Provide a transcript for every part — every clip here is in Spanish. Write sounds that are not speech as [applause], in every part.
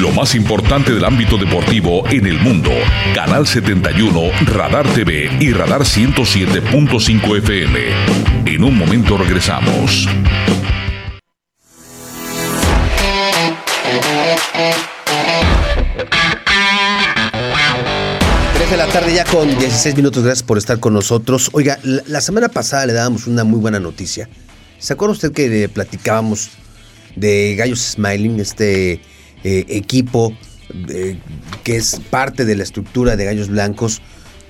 Lo más importante del ámbito deportivo en el mundo. Canal 71, Radar TV y Radar 107.5 FM. En un momento regresamos. de la tarde ya con 16 minutos. Gracias por estar con nosotros. Oiga, la, semana pasada le dábamos una muy buena noticia. ¿Se acuerda usted que platicábamos de Gallos Smiling, este eh, equipo eh, que es parte de la estructura de Gallos Blancos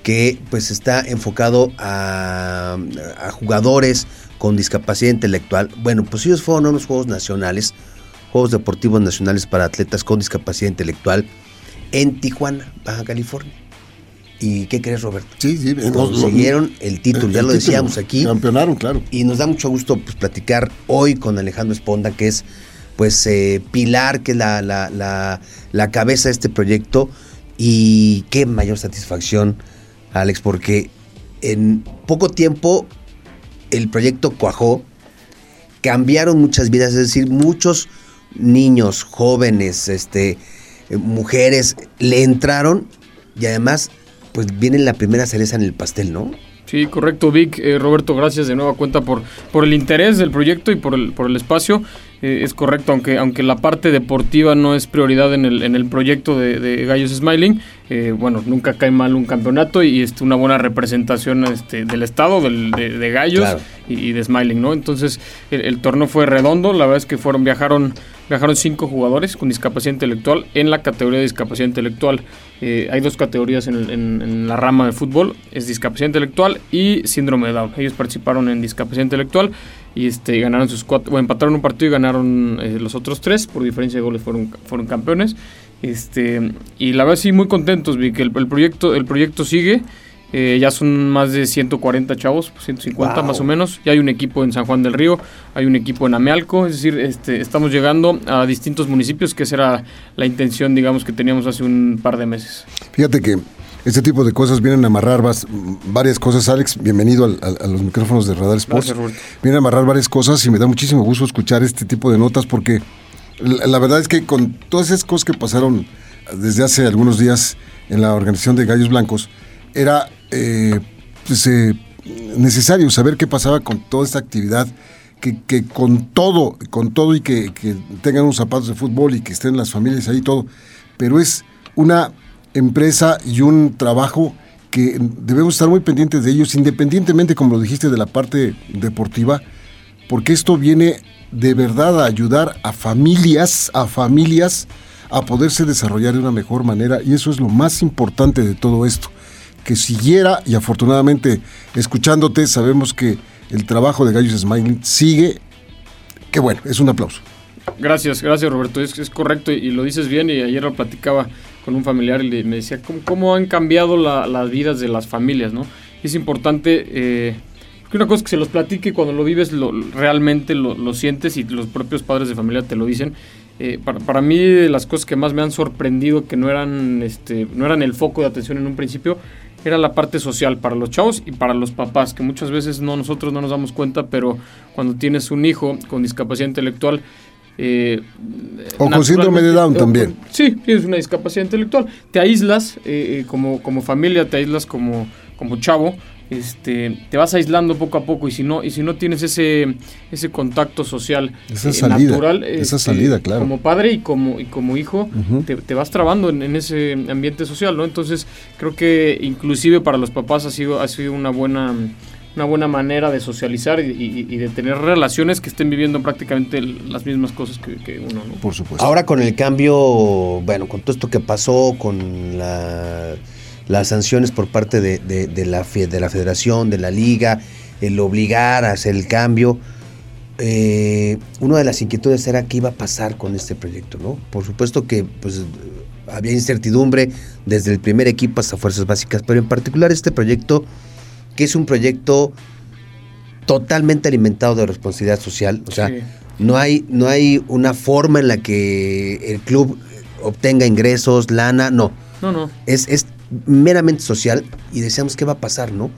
que pues está enfocado a, a jugadores con discapacidad intelectual? Bueno, pues ellos fueron a unos Juegos Nacionales, Juegos Deportivos Nacionales para Atletas con Discapacidad Intelectual en Tijuana, Baja California. ¿Y qué crees, Roberto? Sí, sí. Consiguieron el título, ya lo decíamos aquí. Campeonaron, claro. Y nos da mucho gusto pues, platicar hoy con Alejandro Esponda, que es pues eh, Pilar, que es la, la, la, cabeza de este proyecto. Y qué mayor satisfacción, Alex, porque en poco tiempo el proyecto cuajó, cambiaron muchas vidas, es decir, muchos niños, jóvenes, este, mujeres le entraron y además pues viene la primera cereza en el pastel, ¿no? Sí, correcto, Vic. Eh, Roberto, gracias de nueva cuenta por, por el interés del proyecto y por el, por el espacio. Eh, es correcto, aunque, aunque la parte deportiva no es prioridad en el, en el proyecto de, Gallos Smiling, eh, bueno, nunca cae mal un campeonato y es una buena representación este, del estado, del, de, Gallos y, de Smiling, ¿no? Entonces, el, torneo fue redondo, la verdad es que fueron, viajaron, viajaron cinco jugadores con discapacidad intelectual en la categoría de discapacidad intelectual. Eh, hay dos categorías en, en, la rama de fútbol, es discapacidad intelectual y síndrome de Down. Ellos participaron en discapacidad intelectual y este ganaron sus cuatro, o empataron un partido y ganaron eh, los otros tres, por diferencia de goles fueron, fueron campeones. Este, y la verdad sí muy contentos, vi que el, proyecto, el proyecto sigue. Eh, ya son más de 140 chavos, 150 más o menos. Ya hay un equipo en San Juan del Río, hay un equipo en Amealco, es decir, este, estamos llegando a distintos municipios, que esa era la intención, digamos, que teníamos hace un par de meses. Fíjate que este tipo de cosas vienen a amarrar varias cosas. Alex, bienvenido a, los micrófonos de Radar Sports. vienen a amarrar varias cosas y me da muchísimo gusto escuchar este tipo de notas porque la, verdad es que con todas esas cosas que pasaron desde hace algunos días en la organización de Gallos Blancos, era eh, pues, eh, necesario saber qué pasaba con toda esta actividad. Que, con todo, con todo y que, que tengan unos zapatos de fútbol y que estén las familias ahí todo, pero es una empresa y un trabajo que debemos estar muy pendientes de ellos, independientemente, como lo dijiste, de la parte deportiva, porque esto viene de verdad a ayudar a familias, a familias, a poderse desarrollar de una mejor manera, y eso es lo más importante de todo esto, que siguiera, y afortunadamente, escuchándote, sabemos que el trabajo de Gallos Smiling sigue, que bueno, es un aplauso. Gracias, gracias Roberto, es correcto y lo dices bien y ayer lo platicaba con un familiar y me decía cómo, han cambiado las vidas de las familias, ¿no? es importante eh, que una cosa es que se los platique cuando lo vives lo, realmente lo, sientes y los propios padres de familia te lo dicen. Eh, para, para, mí las cosas que más me han sorprendido que no eran, este, no eran el foco de atención en un principio era la parte social para los chavos y para los papás, que muchas veces no nosotros no nos damos cuenta, pero cuando tienes un hijo con discapacidad intelectual, eh, o con síndrome de Down también. Sí, tienes una discapacidad intelectual. Te aíslas eh, eh, como, como familia, te aíslas como, como chavo. Este, te vas aislando poco a poco y si no y si no tienes ese ese contacto social esa salida, natural esa este, salida claro como padre y como y como hijo te, vas trabando en, en, ese ambiente social no entonces creo que inclusive para los papás ha sido ha sido una buena una buena manera de socializar y, de tener relaciones que estén viviendo prácticamente las mismas cosas que, uno, ¿no? Por supuesto. Ahora con el cambio, bueno, con todo esto que pasó, con las sanciones por parte de, la, de la federación, de la liga, el obligar a hacer el cambio, eh, una de las inquietudes era qué iba a pasar con este proyecto, ¿no? Por supuesto que pues había incertidumbre desde el primer equipo hasta Fuerzas Básicas, pero en particular este proyecto que es un proyecto totalmente alimentado de responsabilidad social. O sea, no, hay, no hay una forma en la que el club obtenga ingresos, lana, no. No, no. Es, es meramente social y deseamos qué va a pasar, ¿no?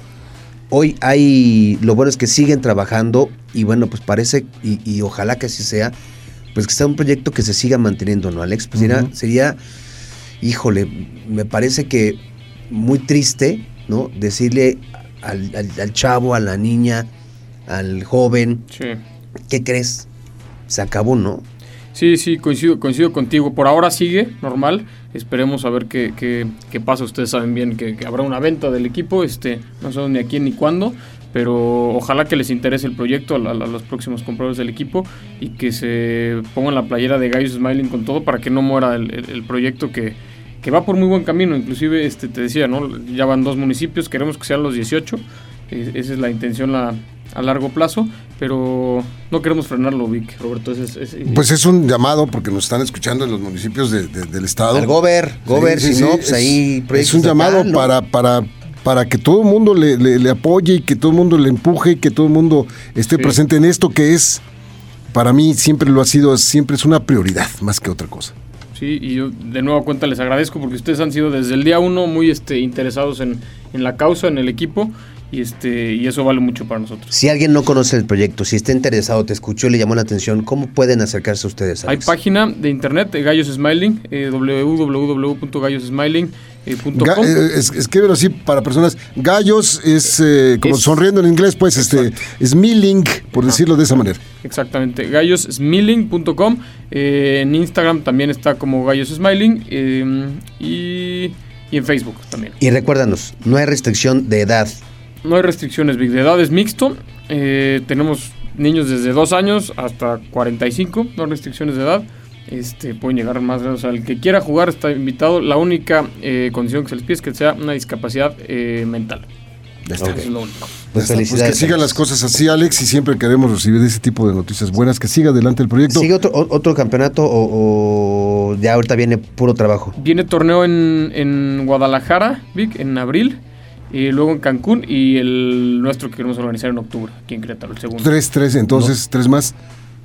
Hoy hay, lo bueno es que siguen trabajando y bueno, pues parece, y, y ojalá que así sea, pues que sea un proyecto que se siga manteniendo, ¿no, Alex? Pues sería, sería, híjole, me parece que muy triste, ¿no? Decirle al, chavo, a la niña, al joven, ¿qué crees? Se acabó, ¿no? Sí, sí, coincido, coincido contigo. Por ahora sigue normal. Esperemos a ver qué, qué, qué pasa. Ustedes saben bien que, habrá una venta del equipo. Este, no sabemos ni a quién ni cuándo. Pero ojalá que les interese el proyecto a, los próximos compradores del equipo y que se pongan la playera de Gallos Smiling con todo para que no muera el, proyecto que, que, va por muy buen camino. Inclusive este, te decía, ¿no? ya van dos municipios, queremos que sean los 18. esa es la intención, la, a largo plazo, pero no queremos frenarlo, Vic, Roberto. pues es un llamado porque nos están escuchando en los municipios del estado. Al Gober, Gober, si no, pues ahí Es un llamado para, para, para que todo el mundo le, apoye y que todo el mundo le empuje y que todo el mundo esté presente en esto que es, para mí siempre lo ha sido, siempre es una prioridad más que otra cosa. Sí, y yo de nuevo cuenta les agradezco porque ustedes han sido desde el día uno muy este, interesados en, en la causa, en el equipo y este y eso vale mucho para nosotros. Si alguien no conoce el proyecto, si está interesado, te escuchó, le llamó la atención, ¿cómo pueden acercarse a ustedes? Hay página de internet de Gallos Smiling, eh, www.gallosSmiling.com. Eh, eh, escríbelo así para personas. Gallos es eh, como sonriendo en inglés, pues este Smiling, por decirlo de esa manera. Exactamente, gallossmiling.com. en Instagram también está como Gallos Smiling y, y en Facebook también. Y recuérdanos, no hay restricción de edad no hay restricciones, Big. De edad es mixto. Eh, tenemos niños desde 2 años hasta 45, no restricciones de edad. Este, pueden llegar más O sea, el que quiera jugar está invitado. La única eh, condición que se les pide es que sea una discapacidad eh, mental. Eso es lo único. Pues, pues que sigan las cosas así, Alex, y siempre queremos recibir ese tipo de noticias buenas. Que siga adelante el proyecto. ¿Sigue otro, otro campeonato o, ya ahorita viene puro trabajo? Viene torneo en, en Guadalajara, Vic, en abril y luego en Cancún y el nuestro que queremos organizar en octubre, aquí en Querétaro, el segundo. Tres, tres, entonces, tres más.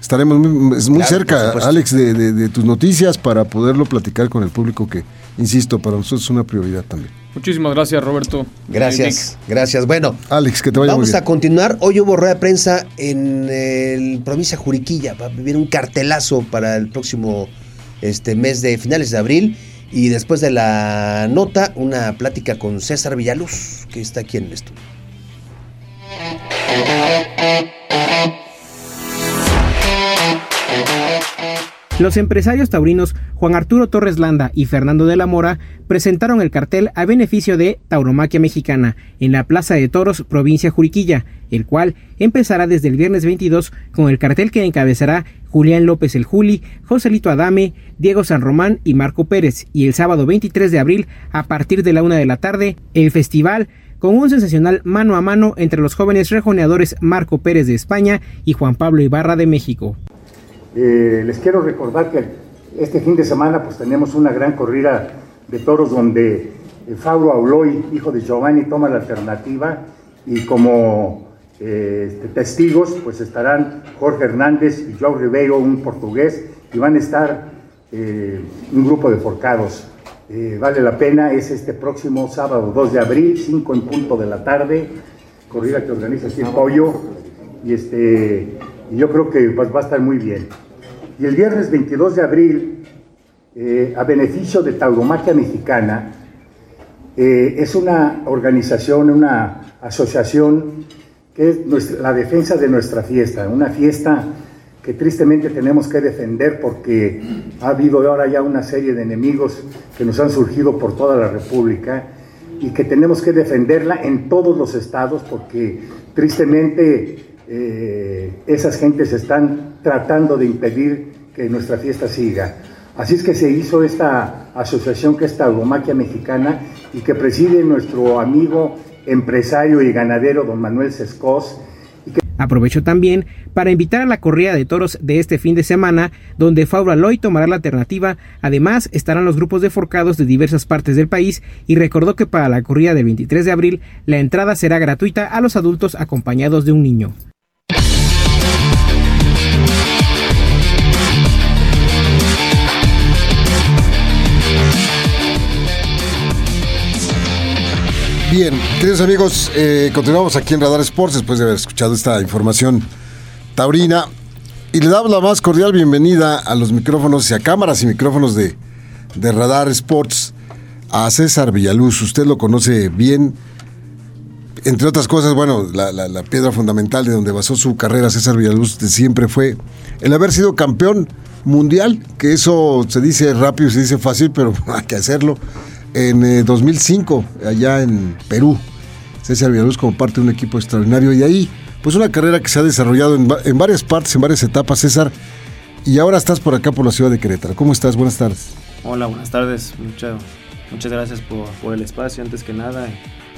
Estaremos muy, muy cerca, Alex, de, tus noticias para poderlo platicar con el público que, insisto, para nosotros es una prioridad también. Muchísimas gracias, Roberto. Gracias, gracias. Bueno, Alex, que te vaya Vamos muy a continuar. Hoy hubo rueda de prensa en el provincia Juriquilla. Va a vivir un cartelazo para el próximo este mes de finales de abril. Y después de la nota, una plática con César Villaluz, que está aquí en el estudio. Los empresarios taurinos Juan Arturo Torres Landa y Fernando de la Mora presentaron el cartel a beneficio de Tauromaquia Mexicana en la Plaza de Toros, provincia Juriquilla, el cual empezará desde el viernes 22 con el cartel que encabezará Julián López el Juli, Joselito Adame, Diego San Román y Marco Pérez, y el sábado 23 de abril, a partir de la una de la tarde, el festival con un sensacional mano a mano entre los jóvenes rejoneadores Marco Pérez de España y Juan Pablo Ibarra de México. Eh, les quiero recordar que este fin de semana pues tenemos una gran corrida de toros donde eh, Fabio Auloy, hijo de Giovanni, toma la alternativa y como eh, este, testigos pues estarán Jorge Hernández y João Ribeiro, un portugués, y van a estar un grupo de forcados. vale la pena, es este próximo sábado 2 de abril, 5 en punto de la tarde, corrida que organiza aquí el Pollo, y este y yo creo que pues, va a estar muy bien. Y el viernes 22 de abril, eh, a beneficio de Tauromaquia Mexicana, eh, es una organización, una asociación que es la defensa de nuestra fiesta, una fiesta que tristemente tenemos que defender porque ha habido ahora ya una serie de enemigos que nos han surgido por toda la República y que tenemos que defenderla en todos los estados porque tristemente eh, esas gentes están tratando de impedir que nuestra fiesta siga. Así es que se hizo esta asociación que es Tauromaquia Mexicana y que preside nuestro amigo empresario y ganadero don Manuel Sescos. Aprovecho también para invitar a la corrida de toros de este fin de semana, donde Faura Loy tomará la alternativa. Además, estarán los grupos de forcados de diversas partes del país y recordó que para la corrida del 23 de abril la entrada será gratuita a los adultos acompañados de un niño. Bien, queridos amigos, eh, continuamos aquí en Radar Sports después de haber escuchado esta información taurina. Y le damos la más cordial bienvenida a los micrófonos y a cámaras y micrófonos de, Radar Sports a César Villaluz. Usted lo conoce bien. Entre otras cosas, bueno, la, piedra fundamental de donde basó su carrera César Villaluz siempre fue el haber sido campeón mundial, que eso se dice rápido, se dice fácil, pero [laughs] hay que hacerlo. En eh, 2005, allá en Perú, César Villaluz como parte de un equipo extraordinario y ahí, pues una carrera que se ha desarrollado en, en varias partes, en varias etapas, César, y ahora estás por acá por la ciudad de Querétaro. ¿Cómo estás? Buenas tardes. Hola, buenas tardes. Mucha- muchas gracias por, el espacio. Antes que nada,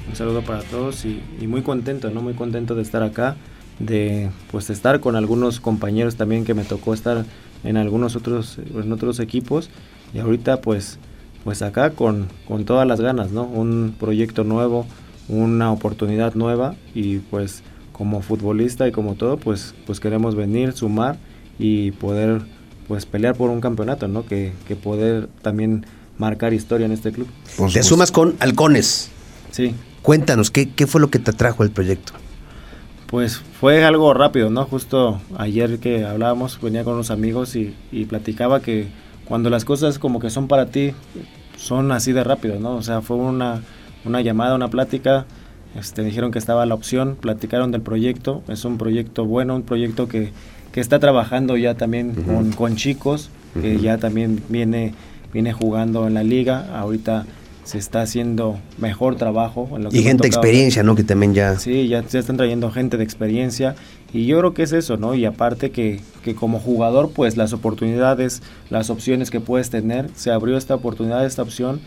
un saludo para todos y, y muy contento, ¿no? Muy contento de estar acá, de pues estar con algunos compañeros también que me tocó estar en algunos otros, en otros equipos y ahorita pues, pues acá con, con todas las ganas, ¿no? Un proyecto nuevo, una oportunidad nueva y pues como futbolista y como todo, pues, pues queremos venir, sumar y poder pues pelear por un campeonato, ¿no? Que, que poder también marcar historia en este club. Te sumas con Halcones. Sí, Cuéntanos, ¿qué, ¿qué fue lo que te atrajo el proyecto? pues fue algo rápido, ¿no? Justo ayer que hablábamos, venía con unos amigos y, y platicaba que cuando las cosas como que son para ti, son así de rápido, ¿no? O sea, fue una, una llamada, una plática, este, dijeron que estaba la opción, platicaron del proyecto, es un proyecto bueno, un proyecto que, que está trabajando ya también con, con chicos, que ya también viene, viene jugando en la liga, ahorita se está haciendo mejor trabajo. En lo que Y gente de experiencia, ¿no? Que también ya... Sí, ya, ya están trayendo gente de experiencia y yo creo que es eso, ¿no? Y aparte que, que como jugador, pues las oportunidades, las opciones que puedes tener, se abrió esta oportunidad, esta opción.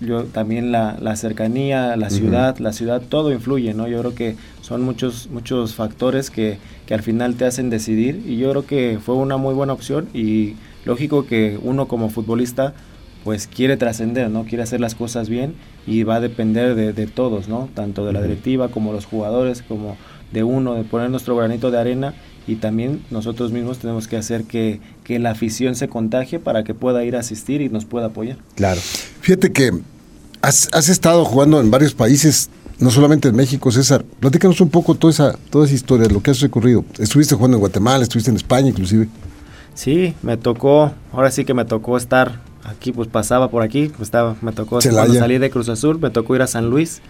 Yo también la, la cercanía, la ciudad, la ciudad, todo influye, ¿no? Yo creo que son muchos, muchos factores que, que al final te hacen decidir y yo creo que fue una muy buena opción y lógico que uno como futbolista pues quiere trascender, ¿no? Quiere hacer las cosas bien y va a depender de, de todos, ¿no? Tanto de la directiva como los jugadores, como de uno, de poner nuestro granito de arena y también nosotros mismos tenemos que hacer que, que la afición se contagie para que pueda ir a asistir y nos pueda apoyar. Claro. Fíjate que has, has estado jugando en varios países, no solamente en México, César. Platícanos un poco toda esa, toda esa historia, lo que has recorrido. Estuviste jugando en Guatemala, estuviste en España inclusive. Sí, me tocó, ahora sí que me tocó estar aquí, pues pasaba por aquí, pues estaba, me tocó cuando salí de Cruz Azul, me tocó ir a San Luis,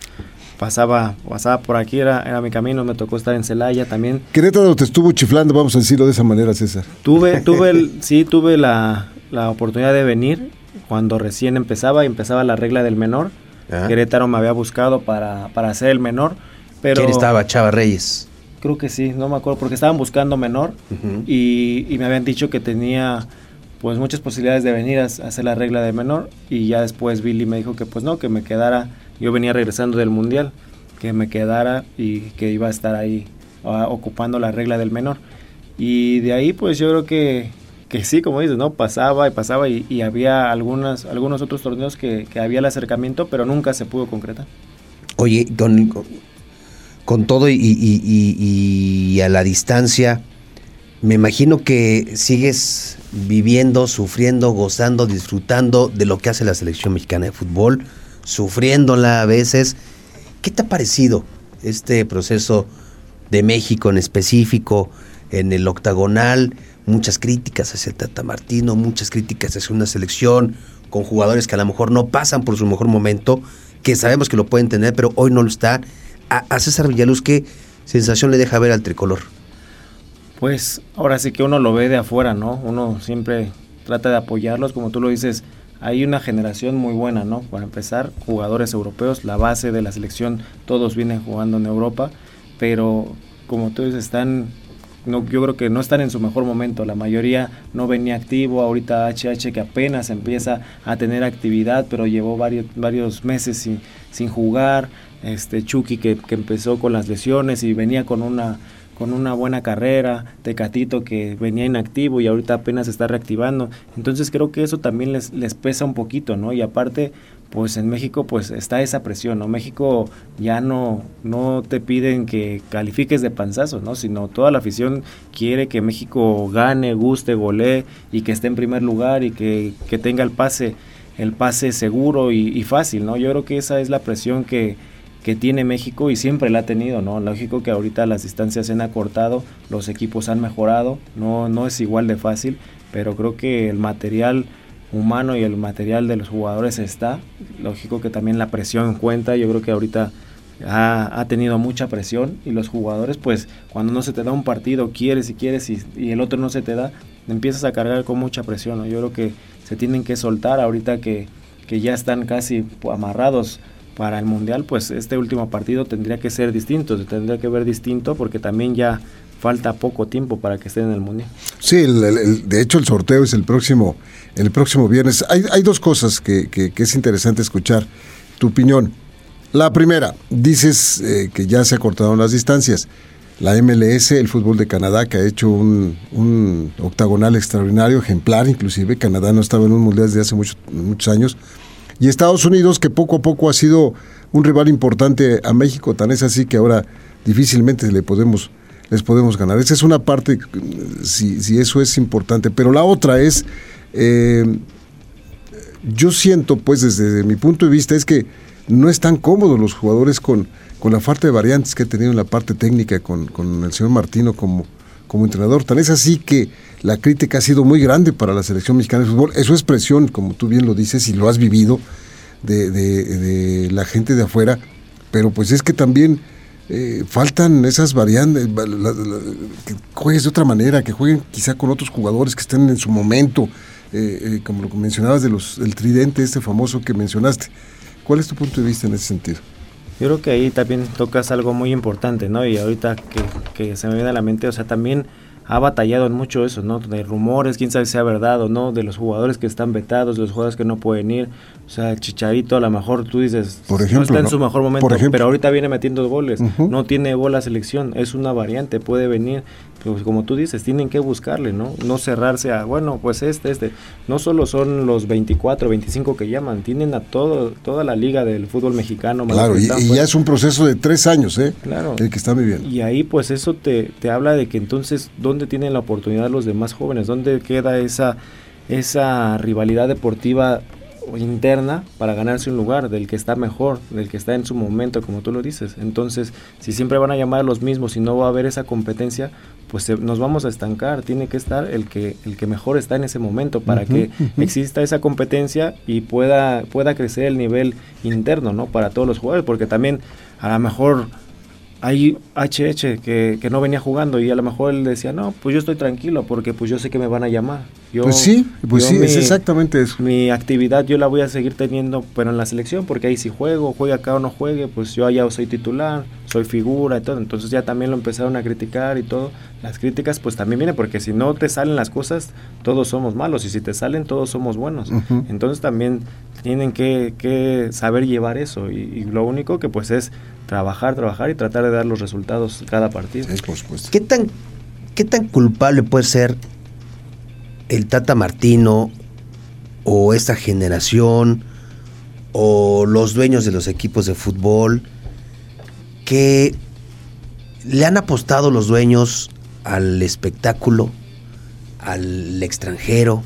pasaba, pasaba por aquí, era, era mi camino, me tocó estar en Celaya también. Querétaro te estuvo chiflando, vamos a decirlo de esa manera, César. Tuve, [laughs] tuve el, sí, tuve la, la oportunidad de venir cuando recién empezaba y empezaba la regla del menor. Ah. Querétaro me había buscado para, para hacer el menor, pero ¿Quién estaba? Chava Reyes. creo que sí, no me acuerdo, porque estaban buscando menor y, y me habían dicho que tenía pues muchas posibilidades de venir a hacer la regla de menor y ya después Billy me dijo que pues no, que me quedara, yo venía regresando del mundial, que me quedara y que iba a estar ahí ah, ocupando la regla del menor. Y de ahí pues yo creo que, que sí, como dices, ¿no? Pasaba y pasaba y, había algunas, algunos otros torneos que, había el acercamiento, pero nunca se pudo concretar. Oye, con, con, todo y- y a la distancia, me imagino que sigues viviendo, sufriendo, gozando, disfrutando de lo que hace la selección mexicana de fútbol, sufriéndola a veces. ¿Qué te ha parecido este proceso de México en específico, en el octagonal? Muchas críticas hacia el Tata Martino, muchas críticas hacia una selección con jugadores que a lo mejor no pasan por su mejor momento, que sabemos que lo pueden tener, pero hoy no lo está. A, a César Villaluz, ¿qué sensación le deja ver al tricolor? Pues ahora sí que uno lo ve de afuera, ¿no? Uno siempre trata de apoyarlos, como tú lo dices, hay una generación muy buena, ¿no? Para empezar, jugadores europeos, la base de la selección, todos vienen jugando en Europa, pero como dices, están, no, yo creo que no están en su mejor momento, la mayoría no venía activo, ahorita HH que apenas empieza a tener actividad, pero llevó varios, varios meses sin, sin jugar, este Chucky que, que empezó con las lesiones y venía con una con una buena carrera, Tecatito que venía inactivo y ahorita apenas se está reactivando. Entonces creo que eso también les, les pesa un poquito, ¿no? Y aparte, pues en México pues está esa presión, ¿no? México ya no, no te piden que califiques de panzazo, ¿no? Sino toda la afición quiere que México gane, guste, golee y que esté en primer lugar y que, que tenga el pase, el pase seguro y, y fácil, ¿no? Yo creo que esa es la presión que, que tiene México y siempre la ha tenido, ¿no? Lógico que ahorita las distancias se han acortado, los equipos han mejorado, no, no es igual de fácil, pero creo que el material humano y el material de los jugadores está. Lógico que también la presión cuenta, yo creo que ahorita ha, tenido mucha presión y los jugadores pues cuando no se te da un partido, quieres y quieres y, y el otro no se te da, empiezas a cargar con mucha presión, ¿no? Yo creo que se tienen que soltar ahorita que, que ya están casi amarrados para el Mundial, pues este último partido tendría que ser distinto, se tendría que ver distinto porque también ya falta poco tiempo para que estén en el Mundial. Sí, de hecho el sorteo es el próximo, el próximo viernes. Hay, hay dos cosas que, es interesante escuchar tu opinión. La primera, dices eh, que ya se acortaron las distancias. La MLS, el fútbol de Canadá, que ha hecho un, un octagonal extraordinario, ejemplar inclusive. Canadá no estaba en un mundial desde hace muchos años y Estados Unidos, que poco a poco ha sido un rival importante a México, tan es así que ahora difícilmente le podemos, les podemos ganar. Esa es una parte, si, si eso es importante. Pero la otra es, eh, yo siento, pues desde mi punto de vista, es que no están cómodos los jugadores con, con la falta de variantes que ha tenido en la parte técnica con, con el señor Martino como, como entrenador. Tan es así que la crítica ha sido muy grande para la selección mexicana de fútbol. Eso es presión, como tú bien lo dices y lo has vivido, de, la gente de afuera. Pero pues es que también eh, faltan esas variantes, que juegues de otra manera, que jueguen quizá con otros jugadores que estén en su momento, eh, eh, como lo mencionabas de tridente este famoso que mencionaste. ¿Cuál es tu punto de vista en ese sentido? Yo creo que ahí también tocas algo muy importante, ¿no? Y ahorita que, que se me viene a la mente, o sea, también ha batallado en mucho eso, ¿no? De rumores, quién sabe si sea verdad o no, de los jugadores que están vetados, de los jugadores que no pueden ir. O sea, Chicharito a lo mejor tú dices, Por ejemplo, no está en su mejor momento, pero ahorita viene metiendo goles. No tiene bola selección, es una variante, puede venir. Pues como tú dices, tienen que buscarle, ¿no? No cerrarse a, bueno, pues este, este. No solo son los 24, 25 que llaman, tienen a todo, toda la liga del fútbol mexicano. Claro, y, ya es un proceso de tres años, ¿eh? Claro. El que está viviendo. Y ahí pues eso te, te habla de que entonces, ¿dónde tienen la oportunidad los demás jóvenes? ¿Dónde queda esa, esa rivalidad deportiva interna para ganarse un lugar del que está mejor, del que está en su momento, como tú lo dices. Entonces, si siempre van a llamar a los mismos y no va a haber esa competencia, pues nos vamos a estancar. Tiene que estar el que el que mejor está en ese momento para que exista esa competencia y pueda pueda crecer el nivel interno, ¿no? Para todos los jugadores, porque también a lo mejor hay HH que, que, no venía jugando y a lo mejor él decía, no, pues yo estoy tranquilo porque pues yo sé que me van a llamar. Yo, pues sí, pues sí, es exactamente eso. Mi actividad yo la voy a seguir teniendo, pero en la selección, porque ahí si juego, juegue acá o no juegue, pues yo allá soy titular, soy figura y todo. Entonces ya también lo empezaron a criticar y todo. Las críticas pues también vienen porque si no te salen las cosas, todos somos malos y si te salen, todos somos buenos. Entonces también tienen que, que saber llevar eso y, y lo único que pues es trabajar, trabajar y tratar de dar los resultados cada partido. ¿Qué tan, ¿Qué tan culpable puede ser el Tata Martino o esta generación o los dueños de los equipos de fútbol que le han apostado los dueños al espectáculo, al extranjero,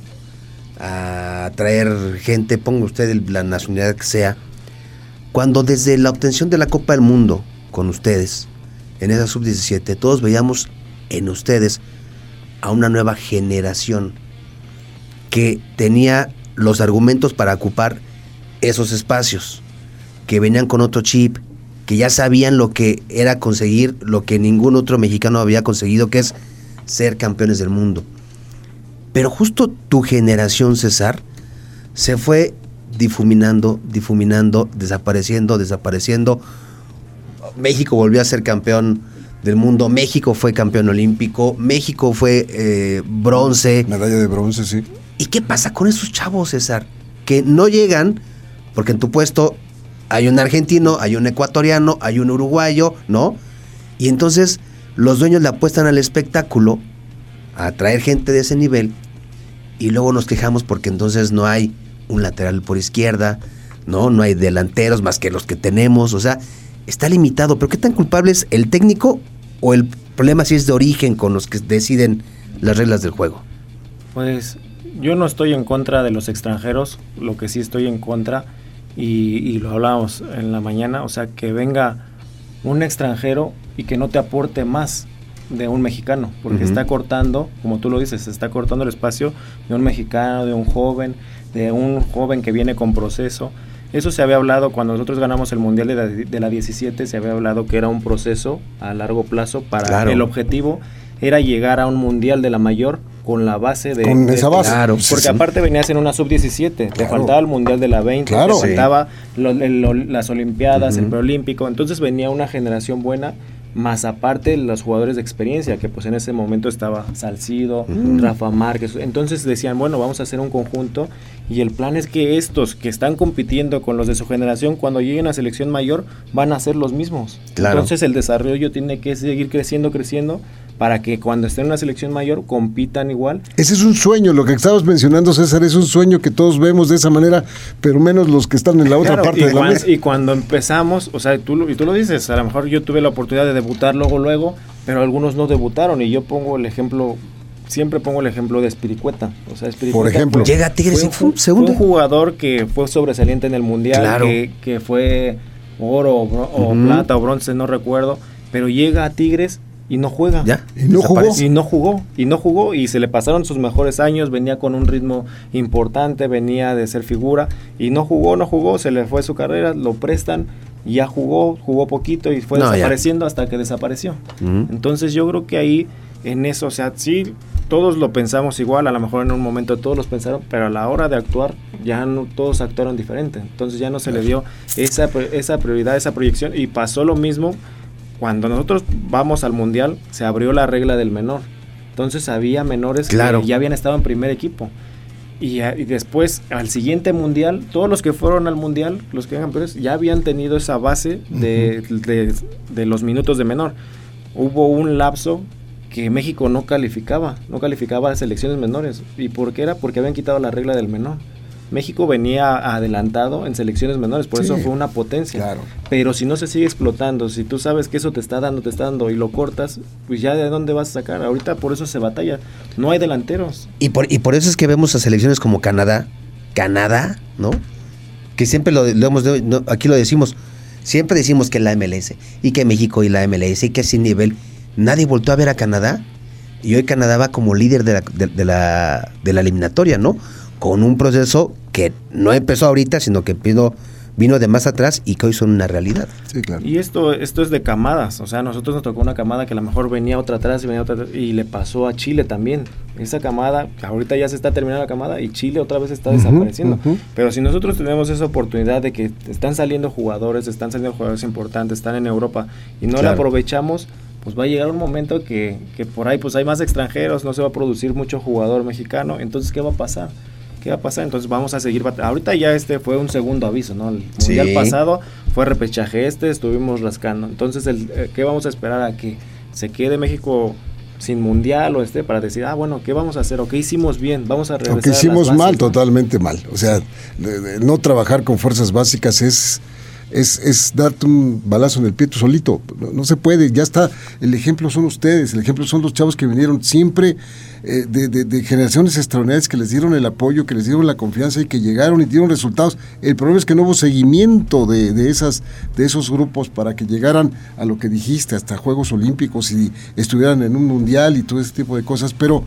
a traer gente, ponga usted la nacionalidad que sea, cuando desde la obtención de la Copa del Mundo con ustedes, en esa sub-17, todos veíamos en ustedes a una nueva generación que tenía los argumentos para ocupar esos espacios, que venían con otro chip, que ya sabían lo que era conseguir lo que ningún otro mexicano había conseguido, que es ser campeones del mundo. Pero justo tu generación, César, se fue difuminando, difuminando, desapareciendo, desapareciendo. México volvió a ser campeón del mundo, México fue campeón olímpico, México fue eh, bronce. Medalla de bronce, sí. ¿Y qué pasa con esos chavos, César? Que no llegan, porque en tu puesto hay un argentino, hay un ecuatoriano, hay un uruguayo, ¿no? Y entonces los dueños le apuestan al espectáculo, a atraer gente de ese nivel, y luego nos quejamos porque entonces no hay un lateral por izquierda, ¿no? No hay delanteros más que los que tenemos, o sea, está limitado. Pero ¿qué tan culpable es el técnico o el problema si es de origen con los que deciden las reglas del juego? Pues yo no estoy en contra de los extranjeros, lo que sí estoy en contra y, lo hablábamos en la mañana, o sea, que venga un extranjero y que no te aporte más de un mexicano, porque está cortando, como tú lo dices, está cortando el espacio de un mexicano, de un joven, de un joven que viene con proceso. Eso se había hablado cuando nosotros ganamos el Mundial de la, de la 17, se había hablado que era un proceso a largo plazo para el objetivo era llegar a un Mundial de la mayor con la base de... Con esa base. Claro, porque aparte venías en una sub-17, te faltaba el Mundial de la 20, te faltaba las Olimpiadas, el Preolímpico, entonces venía una generación buena más aparte los jugadores de experiencia, que pues en ese momento estaba Salcido, Rafa Márquez, entonces decían, bueno, vamos a hacer un conjunto y el plan es que estos que están compitiendo con los de su generación, cuando lleguen a selección mayor, van a ser los mismos. Entonces el desarrollo tiene que seguir creciendo, creciendo, para que cuando estén en una selección mayor compitan igual. Ese es un sueño, lo que estabas mencionando César, es un sueño que todos vemos de esa manera, pero menos los que están en la otra parte de la mesa. Y cuando empezamos, o sea, tú, y tú lo dices, a lo mejor yo tuve la oportunidad de debutar luego, luego, pero algunos no debutaron y yo pongo el ejemplo siempre pongo el ejemplo de Espiricueta. O sea, Por ejemplo, llega a Tigres fue, segundo. un jugador que fue sobresaliente en el mundial, que, fue oro o, plata o bronce, no recuerdo, pero llega a Tigres y no juega. Y no jugó. Y no jugó. Y no jugó. Y se le pasaron sus mejores años. Venía con un ritmo importante. Venía de ser figura. Y no jugó, no jugó. Se le fue su carrera. Lo prestan. Ya jugó, jugó poquito y fue desapareciendo hasta que desapareció. Entonces yo creo que ahí, en eso, o sea, sí, todos lo pensamos igual. A lo mejor en un momento todos los pensaron. Pero a la hora de actuar, ya no todos actuaron diferente. Entonces ya no se le dio esa, esa prioridad, esa proyección. Y pasó lo mismo cuando nosotros vamos al mundial, se abrió la regla del menor. Entonces había menores que ya habían estado en primer equipo. Y, después, al siguiente mundial, todos los que fueron al mundial, los que eran campeones, ya habían tenido esa base de, de, los minutos de menor. Hubo un lapso que México no calificaba, no calificaba a selecciones menores. ¿Y por qué era? Porque habían quitado la regla del menor. México venía adelantado en selecciones menores, por eso fue una potencia. Claro. Pero si no se sigue explotando, si tú sabes que eso te está dando, te está dando y lo cortas, pues ya de dónde vas a sacar. Ahorita por eso se batalla. No hay delanteros. Y por, y por eso es que vemos a selecciones como Canadá, Canadá, ¿no? Que siempre lo, hemos, aquí lo decimos, siempre decimos que la MLS y que México y la MLS y que sin nivel, nadie volvió a ver a Canadá. Y hoy Canadá va como líder de la, de la, de la eliminatoria, ¿no? Con un proceso que no empezó ahorita, sino que vino, vino de más atrás y que hoy son una realidad. Sí, claro. Y esto, esto es de camadas, o sea, a nosotros nos tocó una camada que a lo mejor venía otra atrás y venía otra atrás, y le pasó a Chile también. Esa camada, ahorita ya se está terminando la camada y Chile otra vez está desapareciendo. Pero si nosotros tenemos esa oportunidad de que están saliendo jugadores, están saliendo jugadores importantes, están en Europa y no la aprovechamos, pues va a llegar un momento que, que por ahí pues hay más extranjeros, no se va a producir mucho jugador mexicano, entonces ¿qué va a pasar? ¿Qué va a pasar? Entonces vamos a seguir. Ahorita ya este fue un segundo aviso, ¿no? El mundial pasado fue repechaje este, estuvimos rascando. Entonces, el, eh, ¿qué vamos a esperar a que se quede México sin mundial o este para decir, ah, bueno, ¿qué vamos a hacer? ¿O qué hicimos bien? Vamos a regresar. Lo que hicimos mal, totalmente mal. O sea, no trabajar con fuerzas básicas es es, es, darte un balazo en el pie tú solito. No, se puede, ya está. El ejemplo son ustedes, el ejemplo son los chavos que vinieron siempre eh, de, generaciones extraordinarias que les dieron el apoyo, que les dieron la confianza y que llegaron y dieron resultados. El problema es que no hubo seguimiento de, esas, de esos grupos para que llegaran a lo que dijiste, hasta Juegos Olímpicos y estuvieran en un mundial y todo ese tipo de cosas. Pero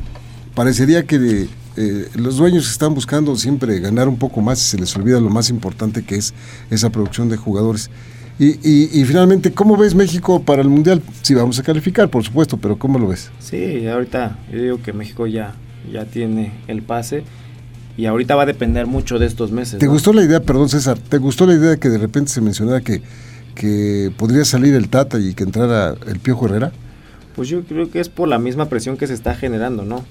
parecería que eh, los dueños están buscando siempre ganar un poco más y se les olvida lo más importante que es esa producción de jugadores. Y, finalmente, ¿cómo ves México para el Mundial? Sí, vamos a calificar, por supuesto, pero ¿cómo lo ves? Sí, ahorita yo digo que México ya, ya tiene el pase y ahorita va a depender mucho de estos meses. ¿Te gustó la idea, perdón César, ¿te gustó la idea de que de repente se mencionara que, que podría salir el Tata y que entrara el Piojo Herrera? Pues yo creo que es por la misma presión que se está generando, ¿no?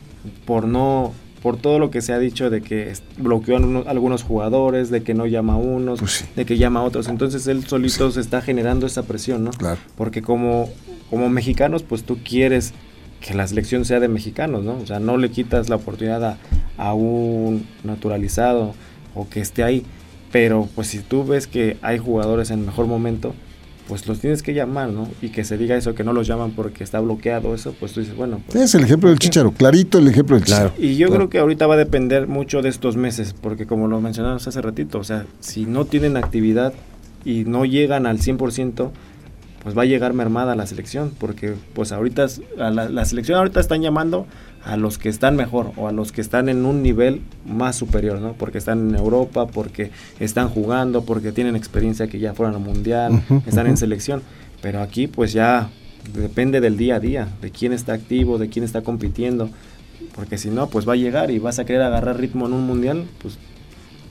Por no por todo lo que se ha dicho de que bloqueó a algunos jugadores, de que no llama a unos, pues de que llama a otros. Entonces él solito se está generando esa presión, ¿no? Claro. Porque como, como mexicanos, pues tú quieres que la selección sea de mexicanos, ¿no? O sea, no le quitas la oportunidad a, a un naturalizado o que esté ahí. Pero pues si tú ves que hay jugadores en mejor momento, pues los tienes que llamar, ¿no? Y que se diga eso, que no los llaman porque está bloqueado eso, pues tú dices, bueno. Pues, es el ejemplo del Chicharo, clarito el ejemplo del Chicharo. Y yo creo que ahorita va a depender mucho de estos meses, porque como lo mencionamos hace ratito, o sea, si no tienen actividad y no llegan al 100%, pues va a llegar mermada la selección, porque pues ahorita, la, la selección ahorita están llamando a los que están mejor o a los que están en un nivel más superior, ¿no? Porque están en Europa, porque están jugando, porque tienen experiencia que ya fueron al mundial, están en selección. Pero aquí pues ya depende del día a día, de quién está activo, de quién está compitiendo. Porque si no, pues va a llegar y vas a querer agarrar ritmo en un mundial, pues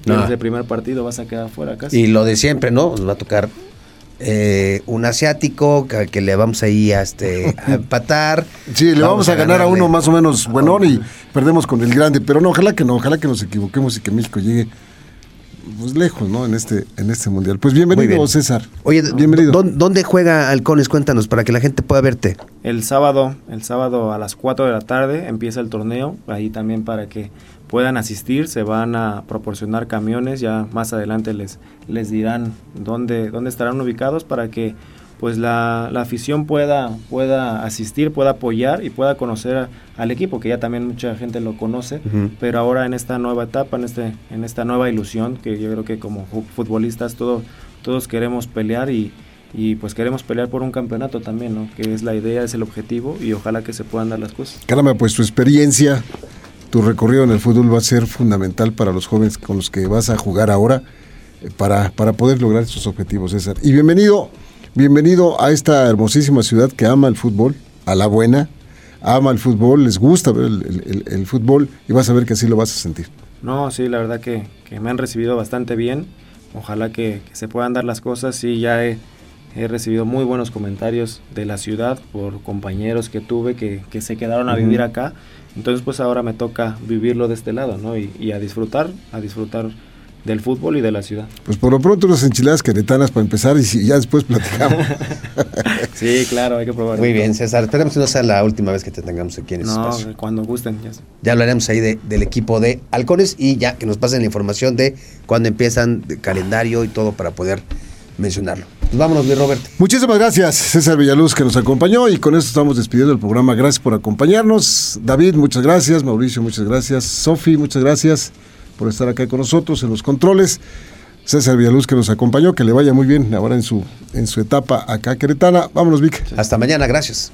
no. el primer partido vas a quedar fuera casi. Y lo de siempre, ¿no? Nos va a tocar eh, un asiático que, le vamos ahí a, este, a [laughs] empatar. Sí, le vamos, a, ganar a uno más o menos bueno y perdemos con el grande, pero no, ojalá que no, ojalá que nos equivoquemos y que México llegue pues lejos, ¿no? En este, en este mundial. Pues bienvenido, César. Oye, bienvenido. ¿dónde juega Halcones? Cuéntanos para que la gente pueda verte. El sábado, el sábado a las 4 de la tarde empieza el torneo, ahí también para que puedan asistir, se van a proporcionar camiones, ya más adelante les, les dirán dónde, dónde estarán ubicados para que pues la, afición pueda, pueda asistir, pueda apoyar y pueda conocer al equipo, que ya también mucha gente lo conoce, pero ahora en esta nueva etapa, en, este, en esta nueva ilusión, que yo creo que como futbolistas todo, todos queremos pelear y, y pues queremos pelear por un campeonato también, ¿no? que es la idea, es el objetivo y ojalá que se puedan dar las cosas. Caramba, pues tu experiencia tu recorrido en el fútbol va a ser fundamental para los jóvenes con los que vas a jugar ahora eh, para, para poder lograr estos objetivos, César. Y bienvenido, bienvenido a esta hermosísima ciudad que ama el fútbol, a la buena, ama el fútbol, les gusta ver el, fútbol y vas a ver que así lo vas a sentir. No, sí, la verdad que, me han recibido bastante bien. Ojalá que, se puedan dar las cosas. Sí, ya he, recibido muy buenos comentarios de la ciudad por compañeros que tuve que, se quedaron a vivir acá entonces pues ahora me toca vivirlo de este lado, ¿no? Y, a disfrutar, a disfrutar del fútbol y de la ciudad. Pues por lo pronto unas enchiladas queretanas para empezar y si ya después platicamos. [laughs] sí, claro, hay que probar. Muy bien, César. Esperemos que no sea la última vez que te tengamos aquí en este no, espacio. cuando gusten. Ya, ya hablaremos ahí del equipo de Halcones y ya que nos pasen la información de cuándo empiezan, el calendario y todo para poder mencionarlo. Pues vámonos, mi Robert. Muchísimas gracias, César Villaluz, que nos acompañó y con esto estamos despidiendo el programa. Gracias por acompañarnos. David, muchas gracias. Mauricio, muchas gracias. Sofi, muchas gracias por estar acá con nosotros en los controles. César Villaluz que nos acompañó, que le vaya muy bien ahora en su, en su etapa acá queretana. Vámonos, Vic. Hasta mañana, gracias.